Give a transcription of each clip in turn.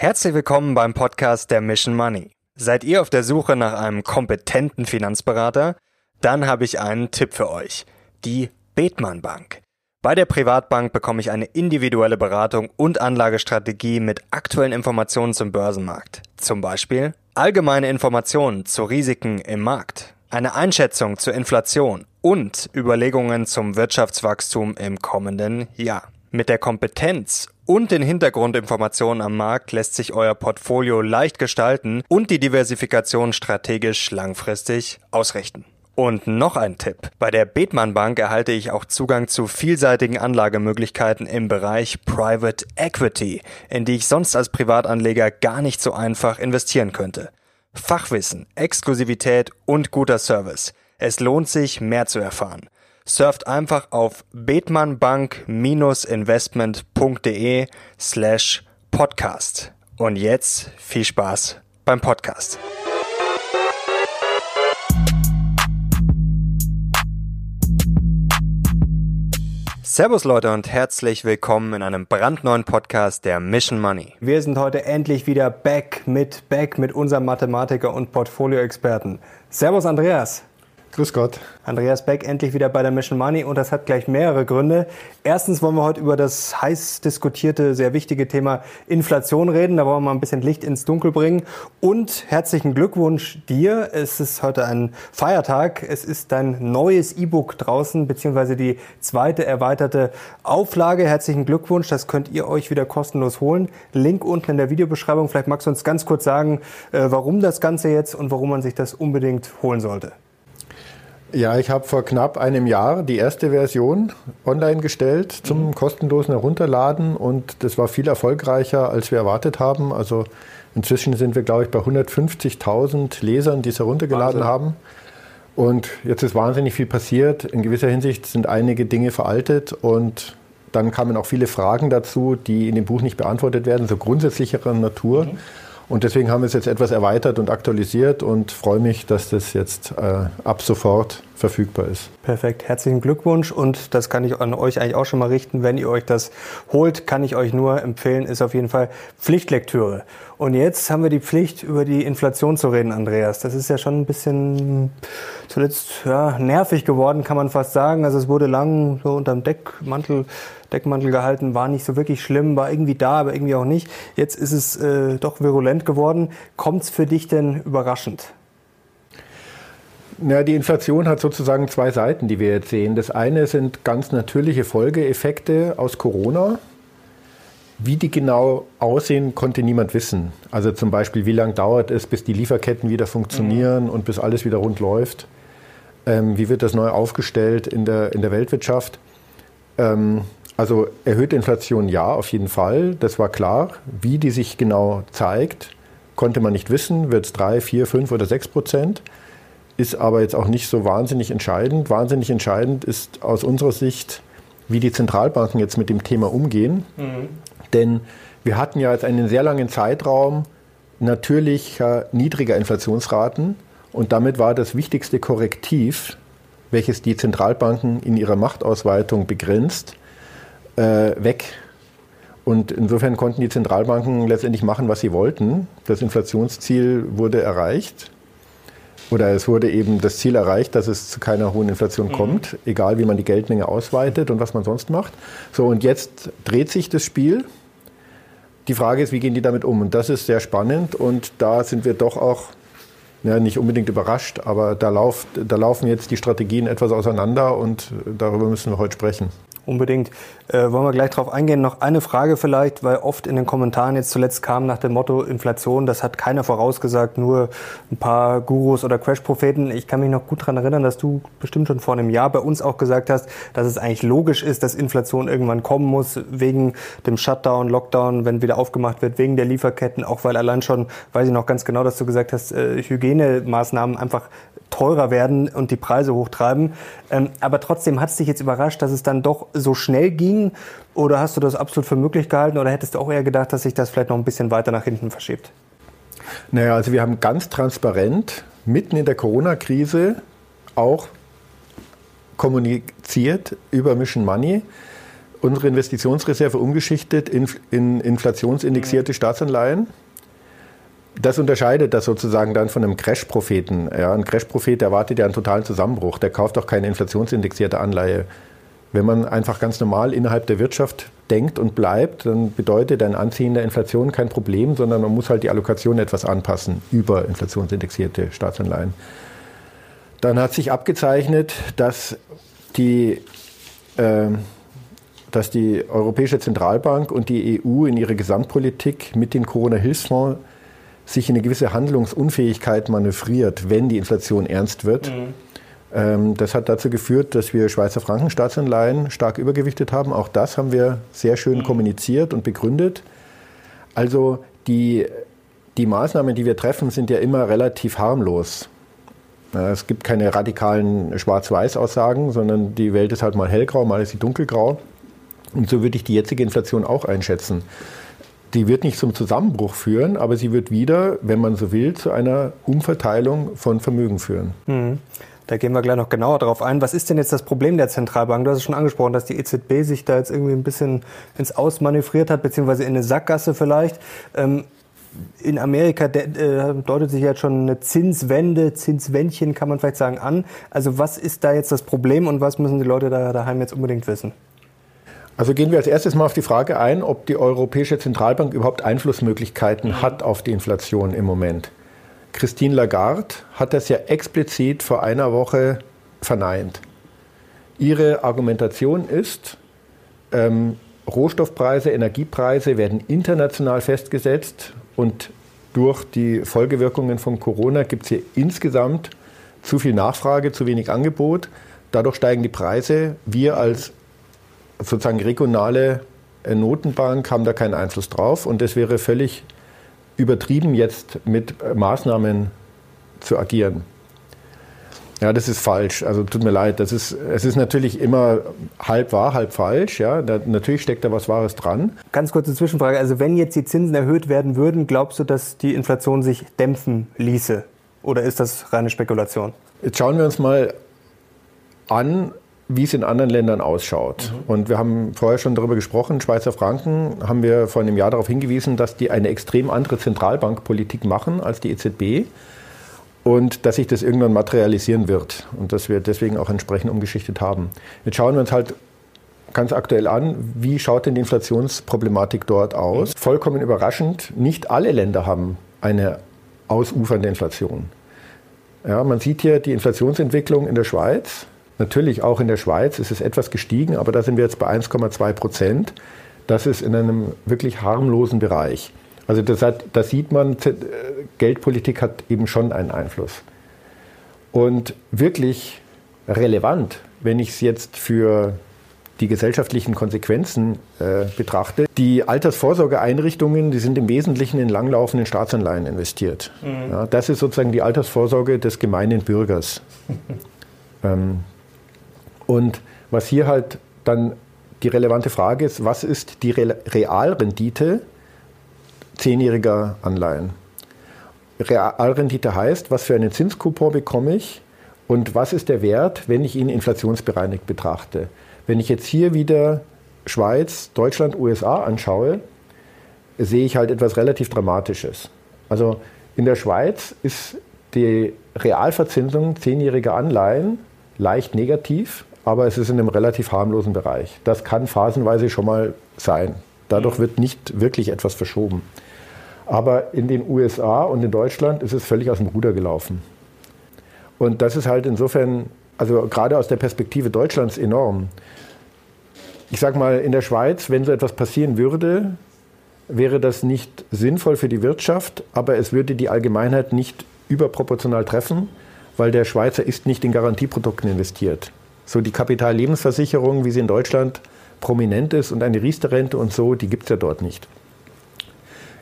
Herzlich willkommen beim Podcast der Mission Money. Seid ihr auf der Suche nach einem kompetenten Finanzberater? Dann habe ich einen Tipp für euch. Die Bethmann Bank. Bei der Privatbank bekomme ich eine individuelle Beratung und Anlagestrategie mit aktuellen Informationen zum Börsenmarkt. Zum Beispiel allgemeine Informationen zu Risiken im Markt, eine Einschätzung zur Inflation und Überlegungen zum Wirtschaftswachstum im kommenden Jahr. Mit der Kompetenz und den Hintergrundinformationen am Markt lässt sich euer Portfolio leicht gestalten und die Diversifikation strategisch langfristig ausrichten. Und noch ein Tipp. Bei der Bethmann Bank erhalte ich auch Zugang zu vielseitigen Anlagemöglichkeiten im Bereich Private Equity, in die ich sonst als Privatanleger gar nicht so einfach investieren könnte. Fachwissen, Exklusivität und guter Service. Es lohnt sich, mehr zu erfahren surft einfach auf betmannbank-investment.de slash podcast. Und jetzt viel Spaß beim Podcast. Servus Leute und herzlich willkommen in einem brandneuen Podcast der Mission Money. Wir sind heute endlich wieder back mit back mit unserem Mathematiker und Portfolio-Experten. Servus Andreas. Grüß Gott. Andreas Beck endlich wieder bei der Mission Money und das hat gleich mehrere Gründe. Erstens wollen wir heute über das heiß diskutierte, sehr wichtige Thema Inflation reden. Da wollen wir mal ein bisschen Licht ins Dunkel bringen. Und herzlichen Glückwunsch dir. Es ist heute ein Feiertag. Es ist dein neues E-Book draußen, beziehungsweise die zweite erweiterte Auflage. Herzlichen Glückwunsch. Das könnt ihr euch wieder kostenlos holen. Link unten in der Videobeschreibung. Vielleicht magst du uns ganz kurz sagen, äh, warum das Ganze jetzt und warum man sich das unbedingt holen sollte. Ja, ich habe vor knapp einem Jahr die erste Version online gestellt zum mhm. kostenlosen Herunterladen und das war viel erfolgreicher, als wir erwartet haben. Also inzwischen sind wir, glaube ich, bei 150.000 Lesern, die es heruntergeladen Wahnsinn. haben. Und jetzt ist wahnsinnig viel passiert. In gewisser Hinsicht sind einige Dinge veraltet und dann kamen auch viele Fragen dazu, die in dem Buch nicht beantwortet werden, so grundsätzlicherer Natur. Mhm. Und deswegen haben wir es jetzt etwas erweitert und aktualisiert und freue mich, dass das jetzt äh, ab sofort verfügbar ist. Perfekt, herzlichen Glückwunsch und das kann ich an euch eigentlich auch schon mal richten. Wenn ihr euch das holt, kann ich euch nur empfehlen, ist auf jeden Fall Pflichtlektüre. Und jetzt haben wir die Pflicht, über die Inflation zu reden, Andreas. Das ist ja schon ein bisschen zuletzt ja, nervig geworden, kann man fast sagen. Also es wurde lang so unterm Deckmantel, Deckmantel gehalten, war nicht so wirklich schlimm, war irgendwie da, aber irgendwie auch nicht. Jetzt ist es äh, doch virulent geworden. Kommt es für dich denn überraschend? Ja, die Inflation hat sozusagen zwei Seiten, die wir jetzt sehen. Das eine sind ganz natürliche Folgeeffekte aus Corona. Wie die genau aussehen, konnte niemand wissen. Also zum Beispiel, wie lange dauert es, bis die Lieferketten wieder funktionieren mhm. und bis alles wieder rund läuft. Ähm, wie wird das neu aufgestellt in der, in der Weltwirtschaft? Ähm, also erhöhte Inflation ja, auf jeden Fall. Das war klar. Wie die sich genau zeigt, konnte man nicht wissen. Wird es drei, vier, fünf oder sechs Prozent? ist aber jetzt auch nicht so wahnsinnig entscheidend. Wahnsinnig entscheidend ist aus unserer Sicht, wie die Zentralbanken jetzt mit dem Thema umgehen. Mhm. Denn wir hatten ja jetzt einen sehr langen Zeitraum natürlich niedriger Inflationsraten und damit war das wichtigste Korrektiv, welches die Zentralbanken in ihrer Machtausweitung begrenzt, äh, weg. Und insofern konnten die Zentralbanken letztendlich machen, was sie wollten. Das Inflationsziel wurde erreicht oder es wurde eben das Ziel erreicht, dass es zu keiner hohen Inflation mhm. kommt, egal wie man die Geldmenge ausweitet und was man sonst macht. So, und jetzt dreht sich das Spiel. Die Frage ist, wie gehen die damit um? Und das ist sehr spannend und da sind wir doch auch ja, nicht unbedingt überrascht, aber da, lauf, da laufen jetzt die Strategien etwas auseinander und darüber müssen wir heute sprechen. Unbedingt. Äh, wollen wir gleich drauf eingehen. Noch eine Frage vielleicht, weil oft in den Kommentaren jetzt zuletzt kam nach dem Motto Inflation, das hat keiner vorausgesagt, nur ein paar Gurus oder Crash-Propheten. Ich kann mich noch gut daran erinnern, dass du bestimmt schon vor einem Jahr bei uns auch gesagt hast, dass es eigentlich logisch ist, dass Inflation irgendwann kommen muss, wegen dem Shutdown, Lockdown, wenn wieder aufgemacht wird, wegen der Lieferketten, auch weil allein schon, weiß ich noch ganz genau, dass du gesagt hast, äh, Hygienemaßnahmen einfach teurer werden und die Preise hochtreiben. Ähm, aber trotzdem hat es dich jetzt überrascht, dass es dann doch so schnell ging? Oder hast du das absolut für möglich gehalten? Oder hättest du auch eher gedacht, dass sich das vielleicht noch ein bisschen weiter nach hinten verschiebt? Naja, also wir haben ganz transparent mitten in der Corona-Krise auch kommuniziert über Mission Money unsere Investitionsreserve umgeschichtet in, in inflationsindexierte mhm. Staatsanleihen. Das unterscheidet das sozusagen dann von einem Crash-Propheten. Ja, ein Crash-Prophet erwartet ja einen totalen Zusammenbruch. Der kauft auch keine inflationsindexierte Anleihe. Wenn man einfach ganz normal innerhalb der Wirtschaft denkt und bleibt, dann bedeutet ein Anziehen der Inflation kein Problem, sondern man muss halt die Allokation etwas anpassen über inflationsindexierte Staatsanleihen. Dann hat sich abgezeichnet, dass die, äh, dass die Europäische Zentralbank und die EU in ihrer Gesamtpolitik mit den Corona-Hilfsfonds sich in eine gewisse Handlungsunfähigkeit manövriert, wenn die Inflation ernst wird. Mhm. Ähm, das hat dazu geführt, dass wir Schweizer Frankenstaatsanleihen stark übergewichtet haben. Auch das haben wir sehr schön mhm. kommuniziert und begründet. Also die, die Maßnahmen, die wir treffen, sind ja immer relativ harmlos. Es gibt keine radikalen Schwarz-Weiß-Aussagen, sondern die Welt ist halt mal hellgrau, mal ist sie dunkelgrau. Und so würde ich die jetzige Inflation auch einschätzen. Die wird nicht zum Zusammenbruch führen, aber sie wird wieder, wenn man so will, zu einer Umverteilung von Vermögen führen. Mhm. Da gehen wir gleich noch genauer drauf ein. Was ist denn jetzt das Problem der Zentralbank? Du hast es schon angesprochen, dass die EZB sich da jetzt irgendwie ein bisschen ins Ausmanövriert hat, beziehungsweise in eine Sackgasse vielleicht. Ähm, in Amerika äh, deutet sich jetzt schon eine Zinswende, Zinswändchen kann man vielleicht sagen, an. Also was ist da jetzt das Problem und was müssen die Leute da daheim jetzt unbedingt wissen? Also gehen wir als erstes mal auf die Frage ein, ob die Europäische Zentralbank überhaupt Einflussmöglichkeiten hat auf die Inflation im Moment. Christine Lagarde hat das ja explizit vor einer Woche verneint. Ihre Argumentation ist, ähm, Rohstoffpreise, Energiepreise werden international festgesetzt und durch die Folgewirkungen von Corona gibt es hier insgesamt zu viel Nachfrage, zu wenig Angebot. Dadurch steigen die Preise. Wir als sozusagen regionale Notenbank haben da keinen Einfluss drauf und es wäre völlig übertrieben, jetzt mit Maßnahmen zu agieren. Ja, das ist falsch. Also tut mir leid. Das ist, es ist natürlich immer halb wahr, halb falsch. Ja, da, natürlich steckt da was Wahres dran. Ganz kurze Zwischenfrage. Also wenn jetzt die Zinsen erhöht werden würden, glaubst du, dass die Inflation sich dämpfen ließe? Oder ist das reine Spekulation? Jetzt schauen wir uns mal an, wie es in anderen Ländern ausschaut. Mhm. Und wir haben vorher schon darüber gesprochen, Schweizer Franken haben wir vor einem Jahr darauf hingewiesen, dass die eine extrem andere Zentralbankpolitik machen als die EZB und dass sich das irgendwann materialisieren wird und dass wir deswegen auch entsprechend umgeschichtet haben. Jetzt schauen wir uns halt ganz aktuell an, wie schaut denn die Inflationsproblematik dort aus? Mhm. Vollkommen überraschend, nicht alle Länder haben eine ausufernde Inflation. Ja, man sieht hier die Inflationsentwicklung in der Schweiz Natürlich auch in der Schweiz ist es etwas gestiegen, aber da sind wir jetzt bei 1,2 Prozent. Das ist in einem wirklich harmlosen Bereich. Also das hat, da sieht man, Geldpolitik hat eben schon einen Einfluss. Und wirklich relevant, wenn ich es jetzt für die gesellschaftlichen Konsequenzen äh, betrachte. Die Altersvorsorgeeinrichtungen, die sind im Wesentlichen in langlaufenden Staatsanleihen investiert. Mhm. Ja, das ist sozusagen die Altersvorsorge des gemeinen Bürgers. ähm, und was hier halt dann die relevante Frage ist, was ist die Realrendite zehnjähriger Anleihen? Realrendite heißt, was für einen Zinskupon bekomme ich und was ist der Wert, wenn ich ihn inflationsbereinigt betrachte. Wenn ich jetzt hier wieder Schweiz, Deutschland, USA anschaue, sehe ich halt etwas relativ Dramatisches. Also in der Schweiz ist die Realverzinsung zehnjähriger Anleihen leicht negativ aber es ist in einem relativ harmlosen Bereich. Das kann phasenweise schon mal sein. Dadurch wird nicht wirklich etwas verschoben. Aber in den USA und in Deutschland ist es völlig aus dem Ruder gelaufen. Und das ist halt insofern, also gerade aus der Perspektive Deutschlands enorm. Ich sage mal, in der Schweiz, wenn so etwas passieren würde, wäre das nicht sinnvoll für die Wirtschaft, aber es würde die Allgemeinheit nicht überproportional treffen, weil der Schweizer ist nicht in Garantieprodukten investiert. So die Kapitallebensversicherung, wie sie in Deutschland prominent ist und eine Riester-Rente und so, die gibt es ja dort nicht.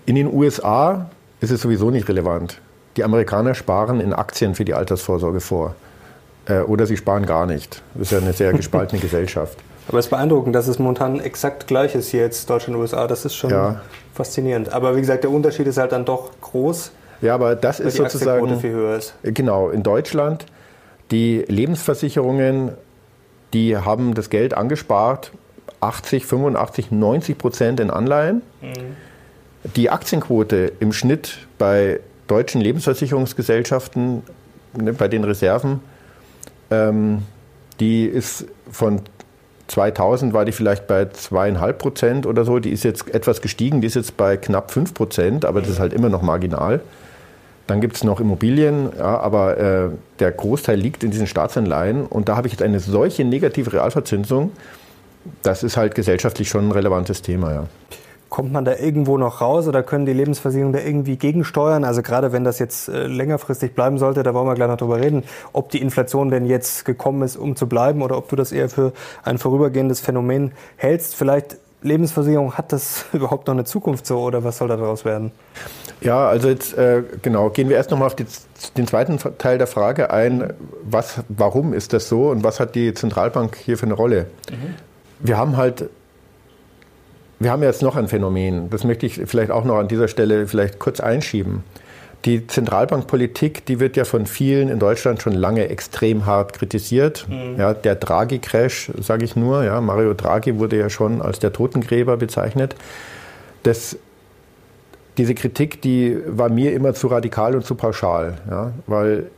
In den USA ist es sowieso nicht relevant. Die Amerikaner sparen in Aktien für die Altersvorsorge vor. Äh, oder sie sparen gar nicht. Das ist ja eine sehr gespaltene Gesellschaft. Aber es ist beeindruckend, dass es momentan exakt gleich ist hier jetzt Deutschland und USA. Das ist schon ja. faszinierend. Aber wie gesagt, der Unterschied ist halt dann doch groß. Ja, aber das ist sozusagen. Viel höher ist. Genau, in Deutschland die Lebensversicherungen die haben das Geld angespart, 80, 85, 90 Prozent in Anleihen. Mhm. Die Aktienquote im Schnitt bei deutschen Lebensversicherungsgesellschaften, ne, bei den Reserven, ähm, die ist von 2000 war die vielleicht bei zweieinhalb Prozent oder so. Die ist jetzt etwas gestiegen, die ist jetzt bei knapp fünf Prozent, aber das ist halt immer noch marginal. Dann gibt es noch Immobilien, ja, aber äh, der Großteil liegt in diesen Staatsanleihen. Und da habe ich jetzt eine solche negative Realverzinsung. Das ist halt gesellschaftlich schon ein relevantes Thema, ja. Kommt man da irgendwo noch raus oder können die Lebensversicherungen da irgendwie gegensteuern? Also gerade wenn das jetzt äh, längerfristig bleiben sollte, da wollen wir gleich noch drüber reden, ob die Inflation denn jetzt gekommen ist, um zu bleiben oder ob du das eher für ein vorübergehendes Phänomen hältst. Vielleicht Lebensversicherung, hat das überhaupt noch eine Zukunft so oder was soll daraus werden? Ja, also jetzt äh, genau, gehen wir erst nochmal auf die, den zweiten Teil der Frage ein. Was, warum ist das so und was hat die Zentralbank hier für eine Rolle? Mhm. Wir haben halt, wir haben jetzt noch ein Phänomen, das möchte ich vielleicht auch noch an dieser Stelle vielleicht kurz einschieben. Die Zentralbankpolitik, die wird ja von vielen in Deutschland schon lange extrem hart kritisiert. Mhm. Ja, der Draghi-Crash, sage ich nur, ja, Mario Draghi wurde ja schon als der Totengräber bezeichnet. Das diese Kritik, die war mir immer zu radikal und zu pauschal, ja, weil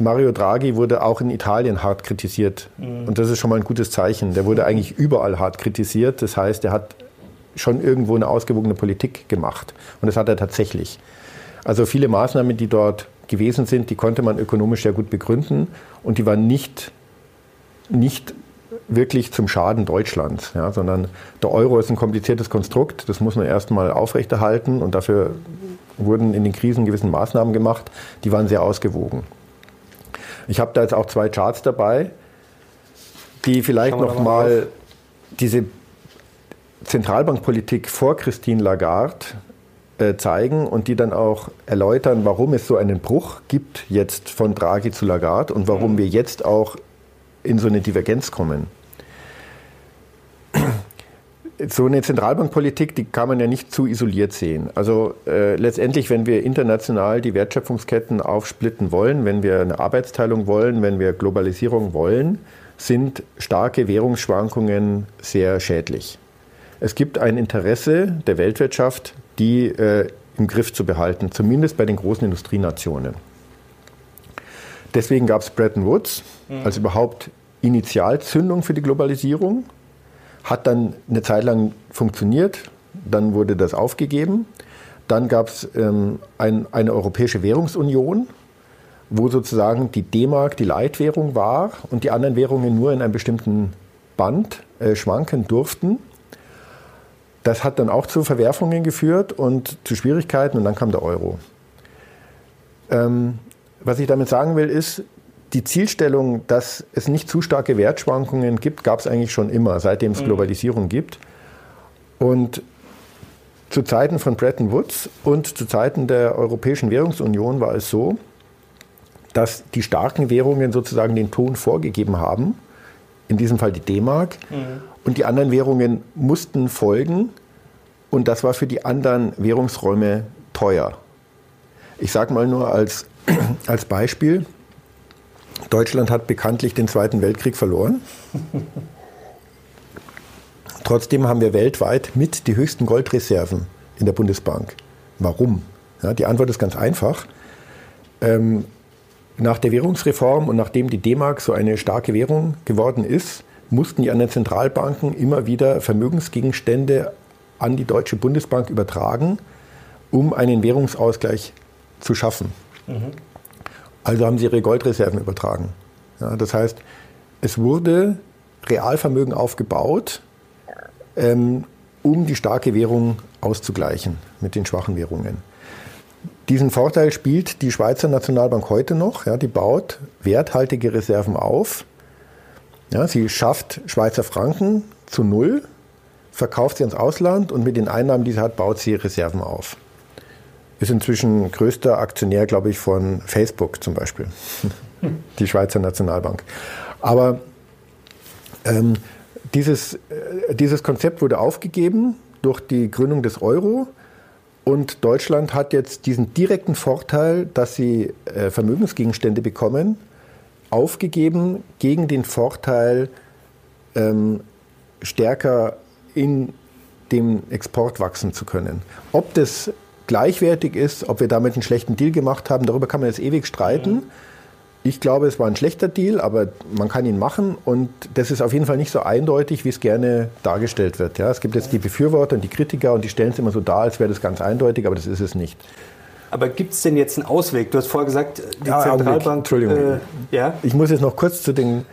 Mario Draghi wurde auch in Italien hart kritisiert. Mhm. Und das ist schon mal ein gutes Zeichen. Der wurde eigentlich überall hart kritisiert. Das heißt, er hat schon irgendwo eine ausgewogene Politik gemacht. Und das hat er tatsächlich. Also viele Maßnahmen, die dort gewesen sind, die konnte man ökonomisch sehr gut begründen. Und die waren nicht, nicht wirklich zum Schaden Deutschlands, ja, sondern der Euro ist ein kompliziertes Konstrukt, das muss man erstmal aufrechterhalten und dafür wurden in den Krisen gewissen Maßnahmen gemacht, die waren sehr ausgewogen. Ich habe da jetzt auch zwei Charts dabei, die vielleicht noch mal diese Zentralbankpolitik vor Christine Lagarde äh, zeigen und die dann auch erläutern, warum es so einen Bruch gibt jetzt von Draghi zu Lagarde und warum mhm. wir jetzt auch in so eine Divergenz kommen so eine Zentralbankpolitik, die kann man ja nicht zu isoliert sehen. Also äh, letztendlich, wenn wir international die Wertschöpfungsketten aufsplitten wollen, wenn wir eine Arbeitsteilung wollen, wenn wir Globalisierung wollen, sind starke Währungsschwankungen sehr schädlich. Es gibt ein Interesse der Weltwirtschaft, die äh, im Griff zu behalten, zumindest bei den großen Industrienationen. Deswegen gab es Bretton Woods mhm. als überhaupt Initialzündung für die Globalisierung hat dann eine Zeit lang funktioniert, dann wurde das aufgegeben. Dann gab es ähm, ein, eine Europäische Währungsunion, wo sozusagen die D-Mark die Leitwährung war und die anderen Währungen nur in einem bestimmten Band äh, schwanken durften. Das hat dann auch zu Verwerfungen geführt und zu Schwierigkeiten und dann kam der Euro. Ähm, was ich damit sagen will, ist, die Zielstellung, dass es nicht zu starke Wertschwankungen gibt, gab es eigentlich schon immer, seitdem es mhm. Globalisierung gibt. Und zu Zeiten von Bretton Woods und zu Zeiten der Europäischen Währungsunion war es so, dass die starken Währungen sozusagen den Ton vorgegeben haben, in diesem Fall die D-Mark, mhm. und die anderen Währungen mussten folgen und das war für die anderen Währungsräume teuer. Ich sage mal nur als, als Beispiel, Deutschland hat bekanntlich den Zweiten Weltkrieg verloren. Trotzdem haben wir weltweit mit die höchsten Goldreserven in der Bundesbank. Warum? Ja, die Antwort ist ganz einfach. Ähm, nach der Währungsreform und nachdem die D-Mark so eine starke Währung geworden ist, mussten die anderen Zentralbanken immer wieder Vermögensgegenstände an die Deutsche Bundesbank übertragen, um einen Währungsausgleich zu schaffen. Mhm. Also haben sie ihre Goldreserven übertragen. Ja, das heißt, es wurde Realvermögen aufgebaut, ähm, um die starke Währung auszugleichen mit den schwachen Währungen. Diesen Vorteil spielt die Schweizer Nationalbank heute noch. Ja, die baut werthaltige Reserven auf. Ja, sie schafft Schweizer Franken zu Null, verkauft sie ins Ausland und mit den Einnahmen, die sie hat, baut sie Reserven auf ist inzwischen größter Aktionär, glaube ich, von Facebook zum Beispiel, die Schweizer Nationalbank. Aber ähm, dieses, äh, dieses Konzept wurde aufgegeben durch die Gründung des Euro. Und Deutschland hat jetzt diesen direkten Vorteil, dass sie äh, Vermögensgegenstände bekommen, aufgegeben gegen den Vorteil, ähm, stärker in dem Export wachsen zu können. Ob das gleichwertig ist, ob wir damit einen schlechten Deal gemacht haben, darüber kann man jetzt ewig streiten. Ich glaube, es war ein schlechter Deal, aber man kann ihn machen und das ist auf jeden Fall nicht so eindeutig, wie es gerne dargestellt wird. Ja, es gibt jetzt die Befürworter und die Kritiker und die stellen es immer so dar, als wäre das ganz eindeutig, aber das ist es nicht. Aber gibt es denn jetzt einen Ausweg? Du hast vorher gesagt, die ja, Zentralbank. Entschuldigung. Äh, ja? Ich muss jetzt noch kurz zu den.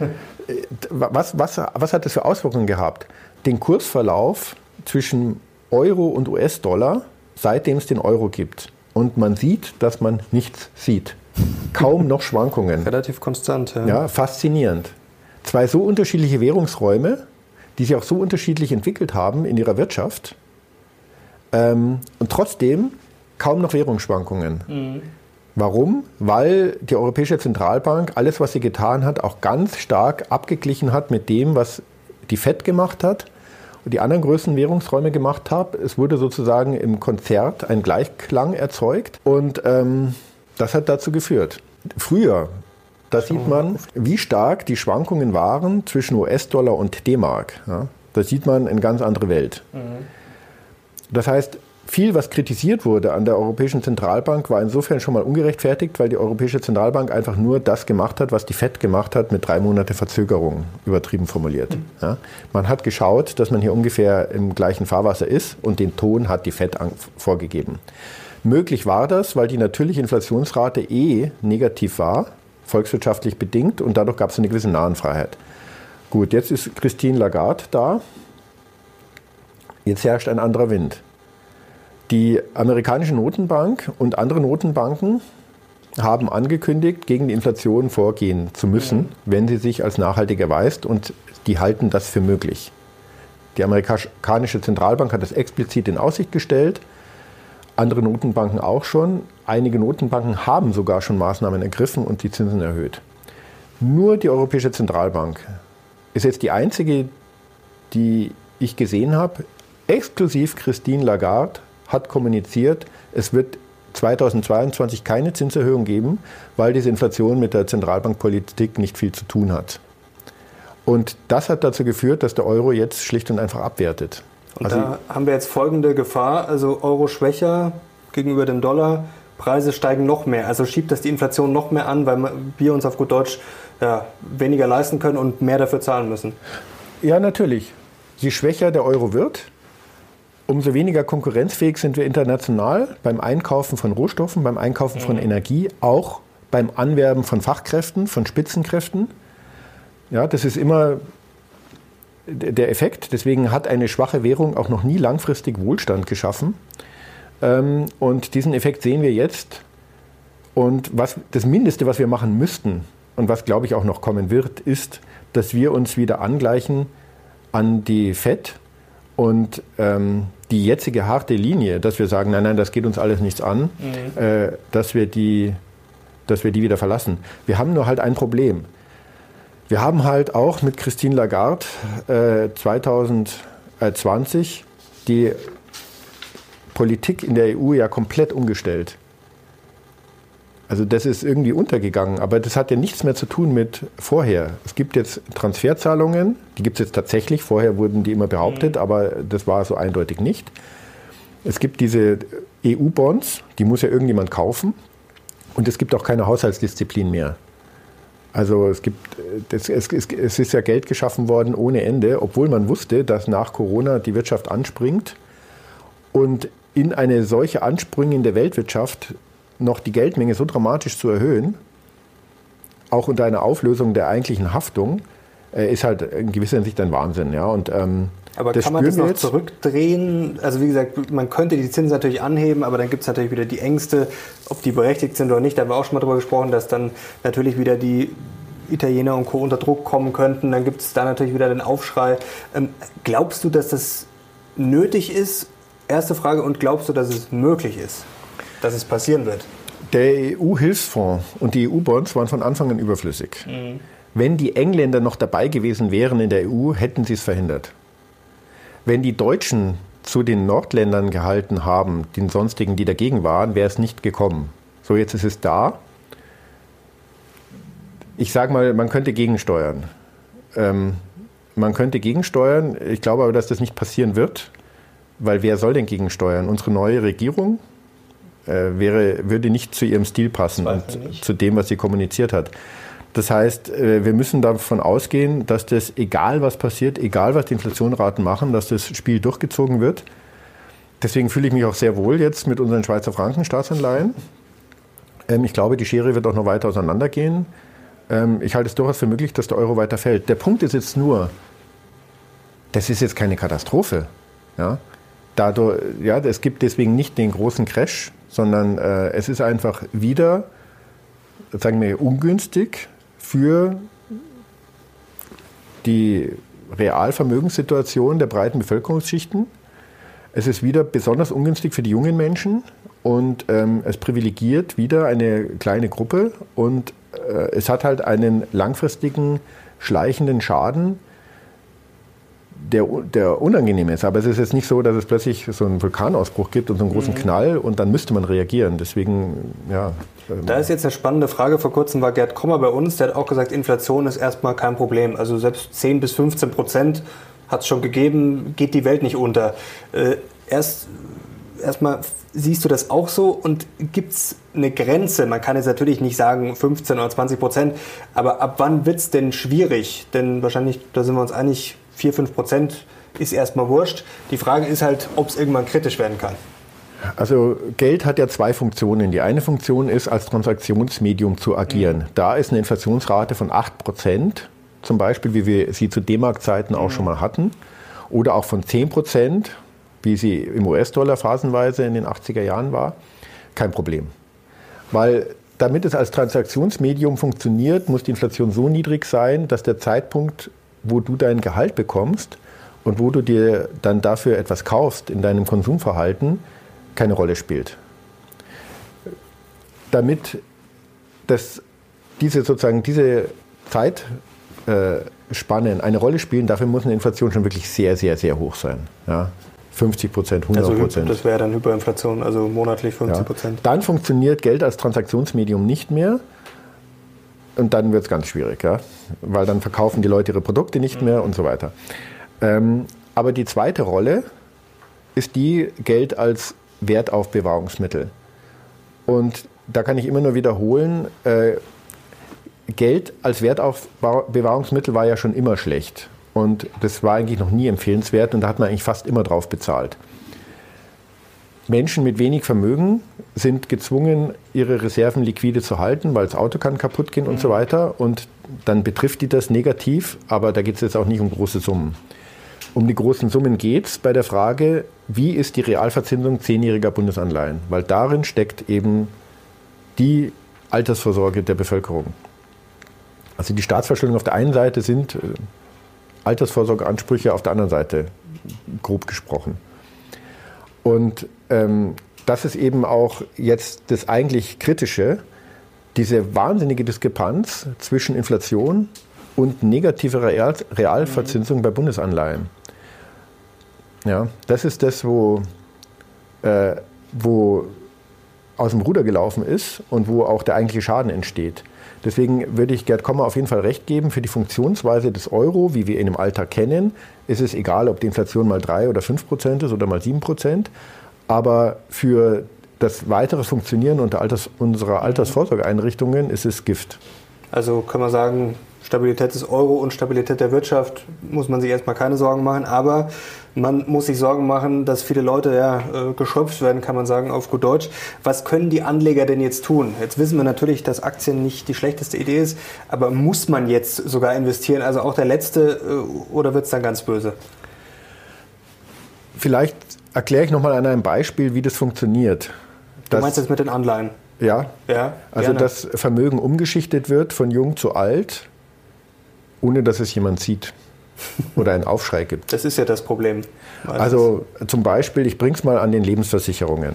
was, was, was hat das für Auswirkungen gehabt? Den Kursverlauf zwischen Euro und US-Dollar, seitdem es den Euro gibt. Und man sieht, dass man nichts sieht. Kaum noch Schwankungen. Relativ konstant, ja. Ja, faszinierend. Zwei so unterschiedliche Währungsräume, die sich auch so unterschiedlich entwickelt haben in ihrer Wirtschaft. Ähm, und trotzdem kaum noch Währungsschwankungen. Mhm. Warum? Weil die Europäische Zentralbank alles, was sie getan hat, auch ganz stark abgeglichen hat mit dem, was die FED gemacht hat die anderen größten Währungsräume gemacht haben. Es wurde sozusagen im Konzert ein Gleichklang erzeugt und ähm, das hat dazu geführt. Früher, da sieht man, wie stark die Schwankungen waren zwischen US-Dollar und D-Mark. Ja, da sieht man eine ganz andere Welt. Mhm. Das heißt, viel, was kritisiert wurde an der Europäischen Zentralbank, war insofern schon mal ungerechtfertigt, weil die Europäische Zentralbank einfach nur das gemacht hat, was die FED gemacht hat, mit drei Monate Verzögerung, übertrieben formuliert. Ja, man hat geschaut, dass man hier ungefähr im gleichen Fahrwasser ist und den Ton hat die FED vorgegeben. Möglich war das, weil die natürliche Inflationsrate eh negativ war, volkswirtschaftlich bedingt, und dadurch gab es eine gewisse Nahenfreiheit. Gut, jetzt ist Christine Lagarde da. Jetzt herrscht ein anderer Wind. Die amerikanische Notenbank und andere Notenbanken haben angekündigt, gegen die Inflation vorgehen zu müssen, mhm. wenn sie sich als nachhaltig erweist und die halten das für möglich. Die amerikanische Zentralbank hat das explizit in Aussicht gestellt, andere Notenbanken auch schon. Einige Notenbanken haben sogar schon Maßnahmen ergriffen und die Zinsen erhöht. Nur die Europäische Zentralbank ist jetzt die einzige, die ich gesehen habe, exklusiv Christine Lagarde hat kommuniziert, es wird 2022 keine Zinserhöhung geben, weil diese Inflation mit der Zentralbankpolitik nicht viel zu tun hat. Und das hat dazu geführt, dass der Euro jetzt schlicht und einfach abwertet. Und also da haben wir jetzt folgende Gefahr, also Euro schwächer gegenüber dem Dollar, Preise steigen noch mehr. Also schiebt das die Inflation noch mehr an, weil wir uns auf gut Deutsch ja, weniger leisten können und mehr dafür zahlen müssen. Ja, natürlich. Je schwächer der Euro wird, umso weniger konkurrenzfähig sind wir international beim Einkaufen von Rohstoffen, beim Einkaufen von mhm. Energie, auch beim Anwerben von Fachkräften, von Spitzenkräften. Ja, das ist immer der Effekt. Deswegen hat eine schwache Währung auch noch nie langfristig Wohlstand geschaffen. Ähm, und diesen Effekt sehen wir jetzt. Und was, das Mindeste, was wir machen müssten und was, glaube ich, auch noch kommen wird, ist, dass wir uns wieder angleichen an die FED und ähm, die jetzige harte Linie, dass wir sagen, nein, nein, das geht uns alles nichts an, mhm. äh, dass, wir die, dass wir die wieder verlassen. Wir haben nur halt ein Problem. Wir haben halt auch mit Christine Lagarde äh, 2020 die Politik in der EU ja komplett umgestellt. Also das ist irgendwie untergegangen, aber das hat ja nichts mehr zu tun mit vorher. Es gibt jetzt Transferzahlungen, die gibt es jetzt tatsächlich, vorher wurden die immer behauptet, mhm. aber das war so eindeutig nicht. Es gibt diese EU-Bonds, die muss ja irgendjemand kaufen und es gibt auch keine Haushaltsdisziplin mehr. Also es, gibt, es, es, es ist ja Geld geschaffen worden ohne Ende, obwohl man wusste, dass nach Corona die Wirtschaft anspringt und in eine solche anspringende Weltwirtschaft noch die Geldmenge so dramatisch zu erhöhen, auch unter einer Auflösung der eigentlichen Haftung, äh, ist halt in gewisser Hinsicht ein Wahnsinn. Ja? Und, ähm, aber kann man das noch zurückdrehen? Also wie gesagt, man könnte die Zinsen natürlich anheben, aber dann gibt es natürlich wieder die Ängste, ob die berechtigt sind oder nicht. Da haben wir auch schon mal drüber gesprochen, dass dann natürlich wieder die Italiener und Co. unter Druck kommen könnten. Dann gibt es da natürlich wieder den Aufschrei. Ähm, glaubst du, dass das nötig ist? Erste Frage. Und glaubst du, dass es möglich ist? Dass es passieren wird? Der EU-Hilfsfonds und die EU-Bonds waren von Anfang an überflüssig. Mhm. Wenn die Engländer noch dabei gewesen wären in der EU, hätten sie es verhindert. Wenn die Deutschen zu den Nordländern gehalten haben, den sonstigen, die dagegen waren, wäre es nicht gekommen. So, jetzt ist es da. Ich sage mal, man könnte gegensteuern. Ähm, Man könnte gegensteuern. Ich glaube aber, dass das nicht passieren wird, weil wer soll denn gegensteuern? Unsere neue Regierung äh, wäre, würde nicht zu ihrem Stil passen und zu dem, was sie kommuniziert hat. Das heißt, äh, wir müssen davon ausgehen, dass das, egal was passiert, egal was die Inflationraten machen, dass das Spiel durchgezogen wird. Deswegen fühle ich mich auch sehr wohl jetzt mit unseren Schweizer Franken Staatsanleihen. Ähm, ich glaube, die Schere wird auch noch weiter auseinandergehen. Ähm, ich halte es durchaus für möglich, dass der Euro weiter fällt. Der Punkt ist jetzt nur, das ist jetzt keine Katastrophe. Ja? Dadurch, ja, es gibt deswegen nicht den großen Crash, sondern äh, es ist einfach wieder, sagen wir, ungünstig für die Realvermögenssituation der breiten Bevölkerungsschichten. Es ist wieder besonders ungünstig für die jungen Menschen und ähm, es privilegiert wieder eine kleine Gruppe und äh, es hat halt einen langfristigen, schleichenden Schaden der, der unangenehm ist. Aber es ist jetzt nicht so, dass es plötzlich so einen Vulkanausbruch gibt und so einen großen mhm. Knall und dann müsste man reagieren. Deswegen, ja. Da ist jetzt eine spannende Frage. Vor kurzem war Gerd Kommer bei uns, der hat auch gesagt, Inflation ist erstmal kein Problem. Also selbst 10 bis 15 Prozent hat es schon gegeben, geht die Welt nicht unter. Äh, erst erstmal siehst du das auch so und gibt es eine Grenze? Man kann jetzt natürlich nicht sagen 15 oder 20 Prozent, aber ab wann wird es denn schwierig? Denn wahrscheinlich, da sind wir uns einig, 4, 5 Prozent ist erstmal wurscht. Die Frage ist halt, ob es irgendwann kritisch werden kann. Also Geld hat ja zwei Funktionen. Die eine Funktion ist, als Transaktionsmedium zu agieren. Mhm. Da ist eine Inflationsrate von 8 Prozent, zum Beispiel, wie wir sie zu D-Mark-Zeiten auch mhm. schon mal hatten, oder auch von 10 Prozent, wie sie im US-Dollar phasenweise in den 80er Jahren war, kein Problem. Weil damit es als Transaktionsmedium funktioniert, muss die Inflation so niedrig sein, dass der Zeitpunkt wo du dein Gehalt bekommst und wo du dir dann dafür etwas kaufst in deinem Konsumverhalten, keine Rolle spielt. Damit das, diese sozusagen diese Zeitspannen eine Rolle spielen, dafür muss eine Inflation schon wirklich sehr, sehr, sehr hoch sein. Ja? 50 Prozent, 100 also Prozent. Also das wäre dann Hyperinflation, also monatlich 50 Prozent. Ja. Dann funktioniert Geld als Transaktionsmedium nicht mehr. Und dann wird es ganz schwierig, ja? weil dann verkaufen die Leute ihre Produkte nicht mehr und so weiter. Ähm, aber die zweite Rolle ist die Geld als Wertaufbewahrungsmittel. Und da kann ich immer nur wiederholen, äh, Geld als Wertaufbewahrungsmittel war ja schon immer schlecht. Und das war eigentlich noch nie empfehlenswert und da hat man eigentlich fast immer drauf bezahlt. Menschen mit wenig Vermögen sind gezwungen, ihre Reserven liquide zu halten, weil das Auto kann kaputt gehen und so weiter. Und dann betrifft die das negativ, aber da geht es jetzt auch nicht um große Summen. Um die großen Summen geht es bei der Frage, wie ist die Realverzinsung zehnjähriger Bundesanleihen? Weil darin steckt eben die Altersvorsorge der Bevölkerung. Also die Staatsverschuldung auf der einen Seite sind äh, Altersvorsorgeansprüche auf der anderen Seite, grob gesprochen. Und ähm, das ist eben auch jetzt das eigentlich Kritische, diese wahnsinnige Diskrepanz zwischen Inflation und negativer Real Realverzinsung mhm. bei Bundesanleihen. Ja, das ist das, wo, äh, wo aus dem Ruder gelaufen ist und wo auch der eigentliche Schaden entsteht. Deswegen würde ich Gerd Kommer auf jeden Fall recht geben, für die Funktionsweise des Euro, wie wir ihn im Alltag kennen, ist es egal, ob die Inflation mal 3 oder 5 Prozent ist oder mal 7 Prozent. Aber für das weitere Funktionieren unter Alters, unserer Altersvorsorgeeinrichtungen ist es Gift. Also kann man sagen, Stabilität des Euro und Stabilität der Wirtschaft muss man sich erstmal keine Sorgen machen, aber man muss sich Sorgen machen, dass viele Leute ja äh, geschröpft werden, kann man sagen, auf gut Deutsch. Was können die Anleger denn jetzt tun? Jetzt wissen wir natürlich, dass Aktien nicht die schlechteste Idee ist, aber muss man jetzt sogar investieren, also auch der Letzte, äh, oder wird es dann ganz böse? Vielleicht erkläre ich nochmal an einem Beispiel, wie das funktioniert. Du meinst das mit den Anleihen? Ja. ja also, gerne. dass Vermögen umgeschichtet wird von jung zu alt ohne dass es jemand sieht oder einen Aufschrei gibt. Das ist ja das Problem. Also zum Beispiel, ich bringe es mal an den Lebensversicherungen.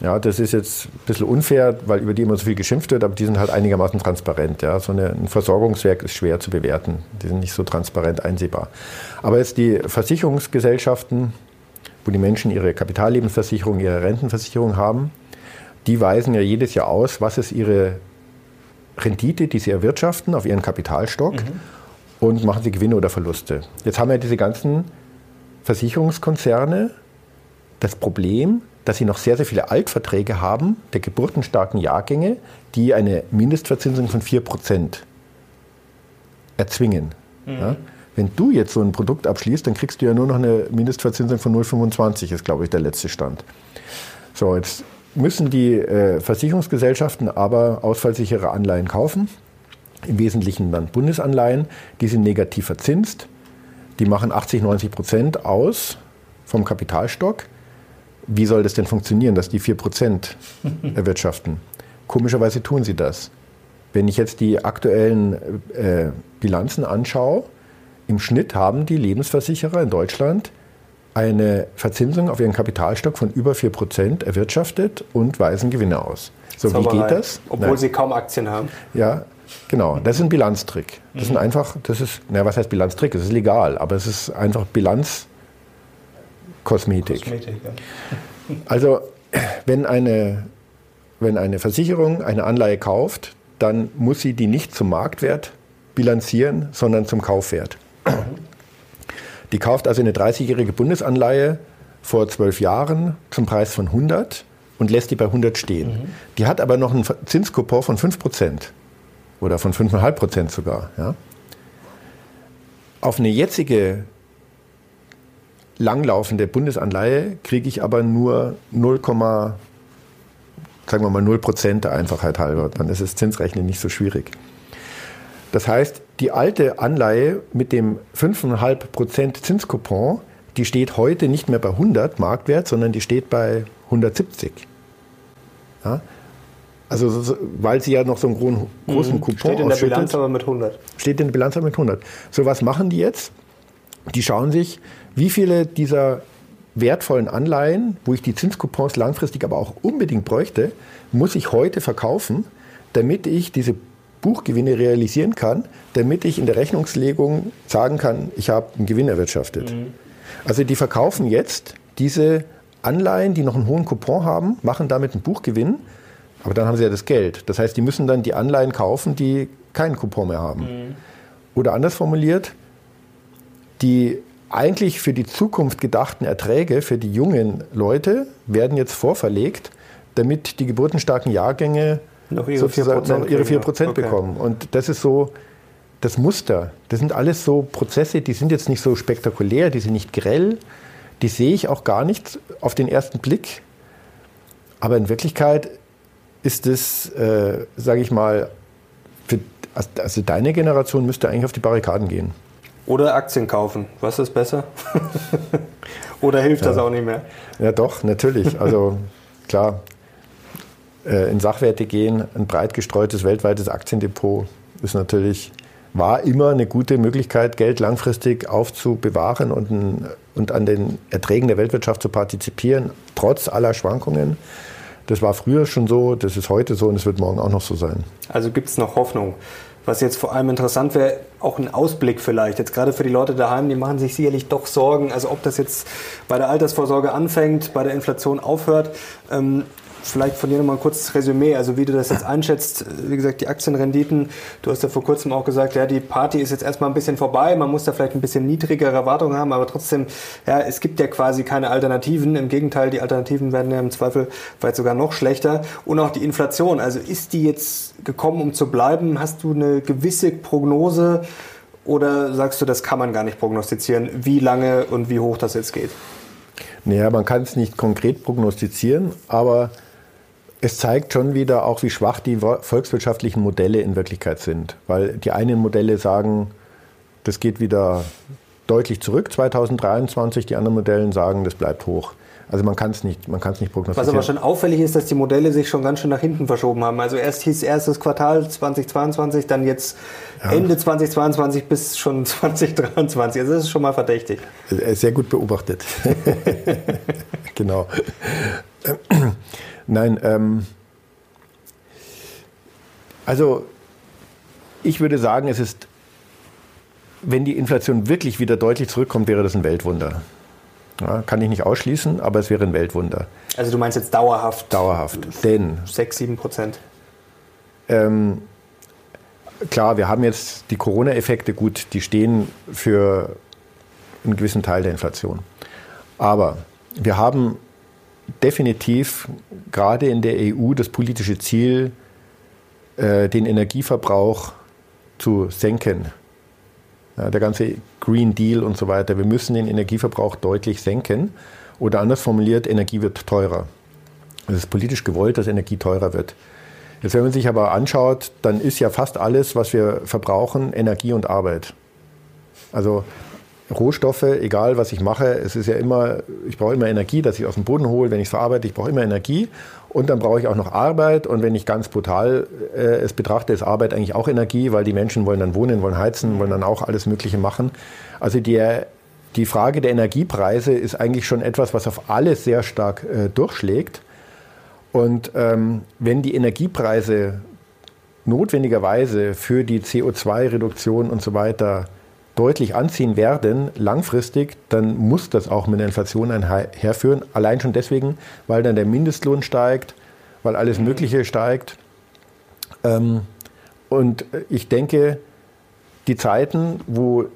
Ja, das ist jetzt ein bisschen unfair, weil über die immer so viel geschimpft wird, aber die sind halt einigermaßen transparent. Ja. So eine, ein Versorgungswerk ist schwer zu bewerten. Die sind nicht so transparent einsehbar. Aber jetzt die Versicherungsgesellschaften, wo die Menschen ihre Kapitallebensversicherung, ihre Rentenversicherung haben, die weisen ja jedes Jahr aus, was ist ihre Rendite, die sie erwirtschaften auf ihren Kapitalstock. Mhm und machen sie Gewinne oder Verluste. Jetzt haben wir diese ganzen Versicherungskonzerne das Problem, dass sie noch sehr, sehr viele Altverträge haben, der geburtenstarken Jahrgänge, die eine Mindestverzinsung von 4% erzwingen. Mhm. Ja? Wenn du jetzt so ein Produkt abschließt, dann kriegst du ja nur noch eine Mindestverzinsung von 0,25, ist glaube ich der letzte Stand. So, jetzt müssen die äh, Versicherungsgesellschaften aber ausfallsichere Anleihen kaufen, im Wesentlichen dann Bundesanleihen, die sind negativ verzinst, die machen 80, 90 Prozent aus vom Kapitalstock. Wie soll das denn funktionieren, dass die 4 Prozent erwirtschaften? Komischerweise tun sie das. Wenn ich jetzt die aktuellen äh, Bilanzen anschaue, im Schnitt haben die Lebensversicherer in Deutschland eine Verzinsung auf ihren Kapitalstock von über 4% erwirtschaftet und weisen Gewinne aus. So, Zauberei. wie geht das? Obwohl Nein. sie kaum Aktien haben. Ja, genau. Das ist ein Bilanztrick. Das mhm. sind einfach, das ist, naja, was heißt Bilanztrick? Das ist legal, aber es ist einfach Bilanzkosmetik. Kosmetik, ja. Also, wenn eine, wenn eine Versicherung eine Anleihe kauft, dann muss sie die nicht zum Marktwert bilanzieren, sondern zum Kaufwert. Die kauft also eine 30-jährige Bundesanleihe vor zwölf Jahren zum Preis von 100 und lässt die bei 100 stehen. Mhm. Die hat aber noch einen Zinskupon von 5 oder von 5,5% sogar. Ja. Auf eine jetzige langlaufende Bundesanleihe kriege ich aber nur 0, sagen wir mal 0% der Einfachheit halber. Dann ist das Zinsrechnen nicht so schwierig. Das heißt, die alte Anleihe mit dem 5,5% Zinskupon, die steht heute nicht mehr bei 100 Marktwert, sondern die steht bei 170. Ja? Also, weil sie ja noch so einen großen, großen mhm. Coupon Steht in der Bilanz aber mit 100. Steht in der Bilanz aber mit 100. So, was machen die jetzt? Die schauen sich, wie viele dieser wertvollen Anleihen, wo ich die Zinskupons langfristig aber auch unbedingt bräuchte, muss ich heute verkaufen, damit ich diese Buchgewinne realisieren kann, damit ich in der Rechnungslegung sagen kann, ich habe einen Gewinn erwirtschaftet. Mhm. Also die verkaufen jetzt diese Anleihen, die noch einen hohen Coupon haben, machen damit einen Buchgewinn, aber dann haben sie ja das Geld. Das heißt, die müssen dann die Anleihen kaufen, die keinen Coupon mehr haben. Mhm. Oder anders formuliert, die eigentlich für die Zukunft gedachten Erträge für die jungen Leute werden jetzt vorverlegt, damit die geburtenstarken Jahrgänge noch ihre 4%, noch ihre 4 okay. bekommen. Und das ist so das Muster. Das sind alles so Prozesse, die sind jetzt nicht so spektakulär, die sind nicht grell, die sehe ich auch gar nicht auf den ersten Blick. Aber in Wirklichkeit ist es, äh, sage ich mal, für, also deine Generation müsste eigentlich auf die Barrikaden gehen. Oder Aktien kaufen. Was ist besser? Oder hilft ja. das auch nicht mehr? Ja, doch, natürlich. Also klar, äh, in Sachwerte gehen, ein breit gestreutes weltweites Aktiendepot ist natürlich, war immer eine gute Möglichkeit, Geld langfristig aufzubewahren und, ein, und an den Erträgen der Weltwirtschaft zu partizipieren, trotz aller Schwankungen. Das war früher schon so, das ist heute so und es wird morgen auch noch so sein. Also gibt es noch Hoffnung. Was jetzt vor allem interessant wäre, auch ein Ausblick vielleicht. Jetzt gerade für die Leute daheim, die machen sich sicherlich doch Sorgen. Also ob das jetzt bei der Altersvorsorge anfängt, bei der Inflation aufhört. Ähm, Vielleicht von dir nochmal ein kurzes Resümee, also wie du das jetzt einschätzt. Wie gesagt, die Aktienrenditen, du hast ja vor kurzem auch gesagt, ja, die Party ist jetzt erstmal ein bisschen vorbei, man muss da vielleicht ein bisschen niedrigere Erwartungen haben, aber trotzdem, ja, es gibt ja quasi keine Alternativen. Im Gegenteil, die Alternativen werden ja im Zweifel vielleicht sogar noch schlechter. Und auch die Inflation, also ist die jetzt gekommen, um zu bleiben? Hast du eine gewisse Prognose? Oder sagst du, das kann man gar nicht prognostizieren, wie lange und wie hoch das jetzt geht? Naja, man kann es nicht konkret prognostizieren, aber es zeigt schon wieder auch, wie schwach die volkswirtschaftlichen Modelle in Wirklichkeit sind. Weil die einen Modelle sagen, das geht wieder deutlich zurück 2023, die anderen Modelle sagen, das bleibt hoch. Also man kann es nicht, man nicht prognostizieren. Was aber schon auffällig ist, dass die Modelle sich schon ganz schön nach hinten verschoben haben. Also erst hieß erstes Quartal 2022, dann jetzt ja. Ende 2022 bis schon 2023. Also das ist schon mal verdächtig. Sehr gut beobachtet. genau. Nein, ähm, also ich würde sagen, es ist, wenn die Inflation wirklich wieder deutlich zurückkommt, wäre das ein Weltwunder. Ja, kann ich nicht ausschließen, aber es wäre ein Weltwunder. Also du meinst jetzt dauerhaft? Dauerhaft, denn... 6, 7 Prozent? Ähm, klar, wir haben jetzt die Corona-Effekte, gut, die stehen für einen gewissen Teil der Inflation. Aber wir haben definitiv gerade in der EU das politische Ziel, äh, den Energieverbrauch zu senken. Ja, der ganze Green Deal und so weiter. Wir müssen den Energieverbrauch deutlich senken. Oder anders formuliert, Energie wird teurer. Es ist politisch gewollt, dass Energie teurer wird. Jetzt, wenn man sich aber anschaut, dann ist ja fast alles, was wir verbrauchen, Energie und Arbeit. Also Rohstoffe, egal was ich mache, es ist ja immer, ich brauche immer Energie, dass ich aus dem Boden hole, wenn ich es verarbeite, ich brauche immer Energie. Und dann brauche ich auch noch Arbeit. Und wenn ich ganz brutal äh, es betrachte, ist Arbeit eigentlich auch Energie, weil die Menschen wollen dann wohnen, wollen heizen, wollen dann auch alles Mögliche machen. Also die, die Frage der Energiepreise ist eigentlich schon etwas, was auf alles sehr stark äh, durchschlägt. Und ähm, wenn die Energiepreise notwendigerweise für die CO2-Reduktion und so weiter deutlich anziehen werden, langfristig, dann muss das auch mit der Inflation einherführen. Allein schon deswegen, weil dann der Mindestlohn steigt, weil alles mhm. Mögliche steigt. Ähm, und ich denke, die Zeiten, wo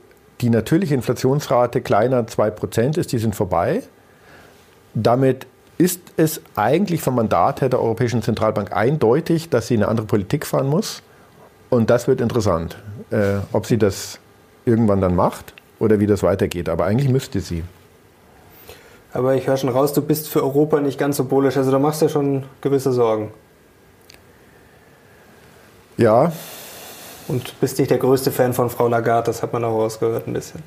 die natürliche Inflationsrate kleiner 2% ist, die sind vorbei. Damit ist es eigentlich vom Mandat her der Europäischen Zentralbank eindeutig, dass sie eine andere Politik fahren muss. Und das wird interessant, äh, ob sie das irgendwann dann macht oder wie das weitergeht. Aber eigentlich müsste sie. Aber ich höre schon raus, du bist für Europa nicht ganz so bullisch. Also da machst du ja schon gewisse Sorgen. Ja. Und bist nicht der größte Fan von Frau Lagarde, das hat man auch rausgehört ein bisschen.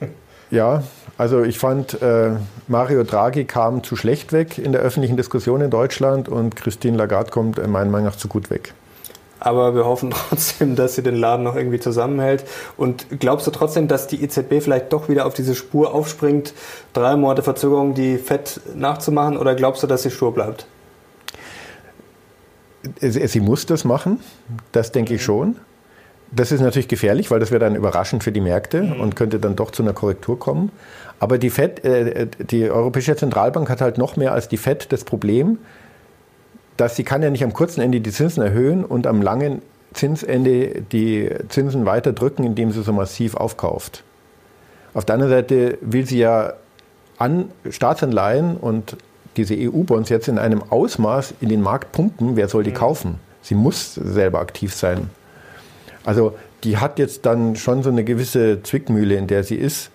Ja, also ich fand, äh, Mario Draghi kam zu schlecht weg in der öffentlichen Diskussion in Deutschland und Christine Lagarde kommt äh, meiner Meinung nach zu gut weg aber wir hoffen trotzdem, dass sie den Laden noch irgendwie zusammenhält. Und glaubst du trotzdem, dass die EZB vielleicht doch wieder auf diese Spur aufspringt, drei Monate Verzögerung die FED nachzumachen, oder glaubst du, dass sie stur bleibt? Sie muss das machen, das denke ich schon. Das ist natürlich gefährlich, weil das wäre dann überraschend für die Märkte mhm. und könnte dann doch zu einer Korrektur kommen. Aber die FED, äh, die Europäische Zentralbank hat halt noch mehr als die FED das Problem, dass sie kann ja nicht am kurzen Ende die Zinsen erhöhen und am langen Zinsende die Zinsen weiter drücken, indem sie so massiv aufkauft. Auf der anderen Seite will sie ja an Staatsanleihen und diese EU-Bonds jetzt in einem Ausmaß in den Markt pumpen. Wer soll die kaufen? Sie muss selber aktiv sein. Also die hat jetzt dann schon so eine gewisse Zwickmühle, in der sie ist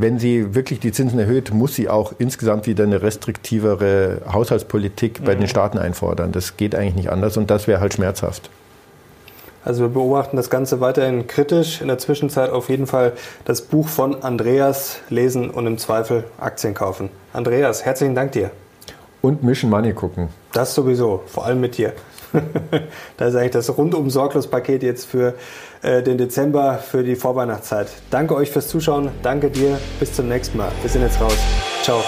wenn sie wirklich die Zinsen erhöht, muss sie auch insgesamt wieder eine restriktivere Haushaltspolitik bei mhm. den Staaten einfordern. Das geht eigentlich nicht anders und das wäre halt schmerzhaft. Also wir beobachten das Ganze weiterhin kritisch. In der Zwischenzeit auf jeden Fall das Buch von Andreas lesen und im Zweifel Aktien kaufen. Andreas, herzlichen Dank dir. Und Mission Money gucken. Das sowieso, vor allem mit dir. das ist eigentlich das rundum sorglos Paket jetzt für äh, den Dezember, für die Vorweihnachtszeit. Danke euch fürs Zuschauen, danke dir, bis zum nächsten Mal. Wir sind jetzt raus. Ciao.